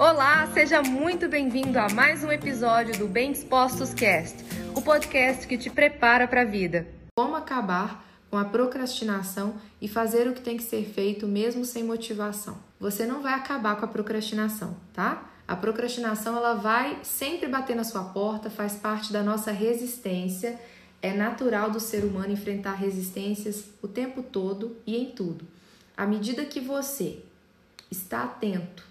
Olá, seja muito bem-vindo a mais um episódio do Bem Dispostos Cast, o podcast que te prepara para a vida. Como acabar com a procrastinação e fazer o que tem que ser feito mesmo sem motivação. Você não vai acabar com a procrastinação, tá? A procrastinação ela vai sempre bater na sua porta, faz parte da nossa resistência. É natural do ser humano enfrentar resistências o tempo todo e em tudo. À medida que você está atento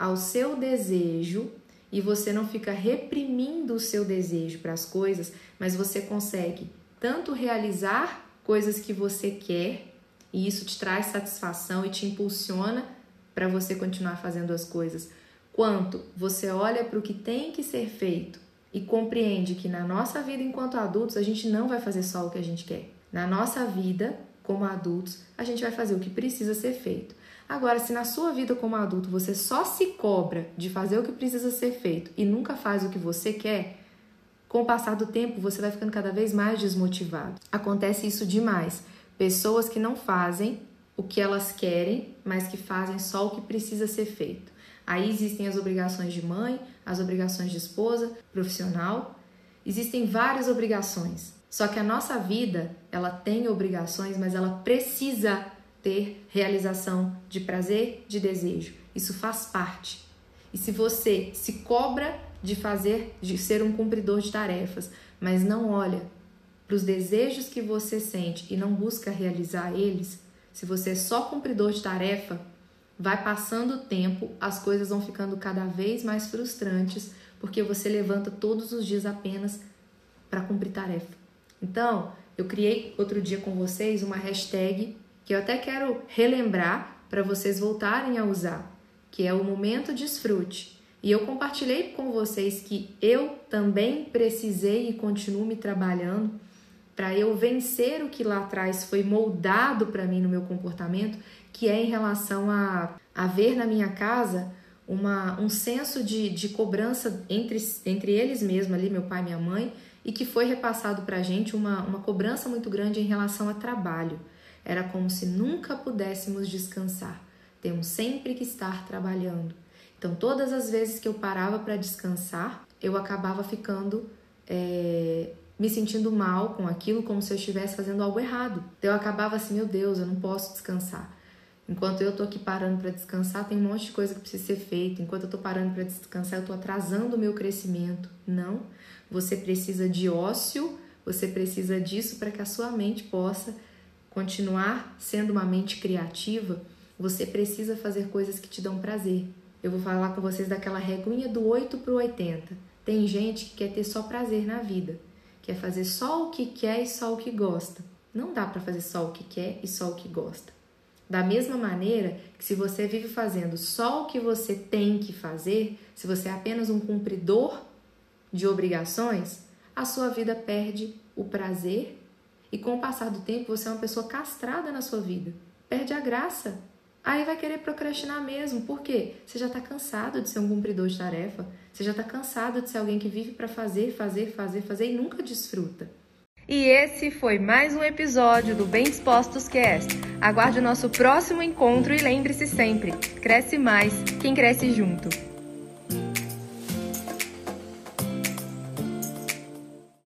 ao seu desejo e você não fica reprimindo o seu desejo para as coisas, mas você consegue tanto realizar coisas que você quer e isso te traz satisfação e te impulsiona para você continuar fazendo as coisas, quanto você olha para o que tem que ser feito e compreende que na nossa vida enquanto adultos a gente não vai fazer só o que a gente quer. Na nossa vida, como adultos, a gente vai fazer o que precisa ser feito. Agora, se na sua vida como adulto você só se cobra de fazer o que precisa ser feito e nunca faz o que você quer, com o passar do tempo você vai ficando cada vez mais desmotivado. Acontece isso demais. Pessoas que não fazem o que elas querem, mas que fazem só o que precisa ser feito. Aí existem as obrigações de mãe, as obrigações de esposa, profissional. Existem várias obrigações. Só que a nossa vida, ela tem obrigações, mas ela precisa ter realização de prazer, de desejo. Isso faz parte. E se você se cobra de fazer, de ser um cumpridor de tarefas, mas não olha para os desejos que você sente e não busca realizar eles, se você é só cumpridor de tarefa, vai passando o tempo, as coisas vão ficando cada vez mais frustrantes, porque você levanta todos os dias apenas para cumprir tarefa. Então, eu criei outro dia com vocês uma hashtag que eu até quero relembrar para vocês voltarem a usar, que é o momento desfrute. E eu compartilhei com vocês que eu também precisei e continuo me trabalhando para eu vencer o que lá atrás foi moldado para mim no meu comportamento, que é em relação a, a ver na minha casa uma, um senso de, de cobrança entre, entre eles mesmos, ali, meu pai e minha mãe, e que foi repassado para a gente uma, uma cobrança muito grande em relação a trabalho. Era como se nunca pudéssemos descansar. Temos sempre que estar trabalhando. Então, todas as vezes que eu parava para descansar, eu acabava ficando é, me sentindo mal com aquilo, como se eu estivesse fazendo algo errado. Então, eu acabava assim: meu Deus, eu não posso descansar. Enquanto eu tô aqui parando para descansar, tem um monte de coisa que precisa ser feita. Enquanto eu tô parando para descansar, eu tô atrasando o meu crescimento. Não. Você precisa de ócio, você precisa disso para que a sua mente possa continuar sendo uma mente criativa, você precisa fazer coisas que te dão prazer. Eu vou falar com vocês daquela reguinha do 8 para o 80. Tem gente que quer ter só prazer na vida, quer fazer só o que quer e só o que gosta. Não dá para fazer só o que quer e só o que gosta. Da mesma maneira que se você vive fazendo só o que você tem que fazer, se você é apenas um cumpridor de obrigações, a sua vida perde o prazer e com o passar do tempo, você é uma pessoa castrada na sua vida. Perde a graça. Aí vai querer procrastinar mesmo. Por quê? Você já está cansado de ser um cumpridor de tarefa. Você já está cansado de ser alguém que vive para fazer, fazer, fazer, fazer e nunca desfruta. E esse foi mais um episódio do Bem Dispostos Cast. Aguarde o nosso próximo encontro e lembre-se sempre: cresce mais quem cresce junto.